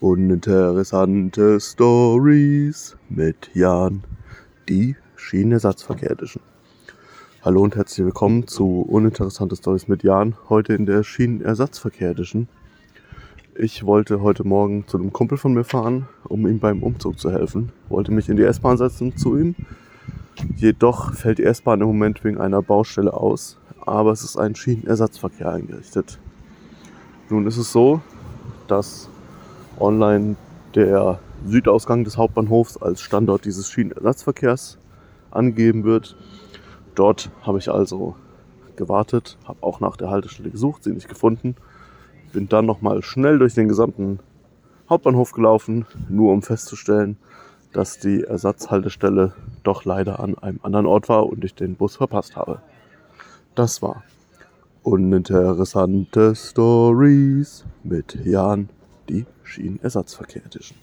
Uninteressante Stories mit Jan, die Schienenersatzverkehr Edition. Hallo und herzlich willkommen zu Uninteressante Stories mit Jan, heute in der Schienenersatzverkehr Edition. Ich wollte heute Morgen zu einem Kumpel von mir fahren, um ihm beim Umzug zu helfen. Wollte mich in die S-Bahn setzen zu ihm. Jedoch fällt die S-Bahn im Moment wegen einer Baustelle aus, aber es ist ein Schienenersatzverkehr eingerichtet. Nun ist es so, dass online der Südausgang des Hauptbahnhofs als Standort dieses Schienenersatzverkehrs angegeben wird. Dort habe ich also gewartet, habe auch nach der Haltestelle gesucht, sie nicht gefunden. Bin dann nochmal schnell durch den gesamten Hauptbahnhof gelaufen, nur um festzustellen, dass die Ersatzhaltestelle doch leider an einem anderen Ort war und ich den Bus verpasst habe. Das war uninteressante Stories mit Jan die Schienenersatzverkehr Edition.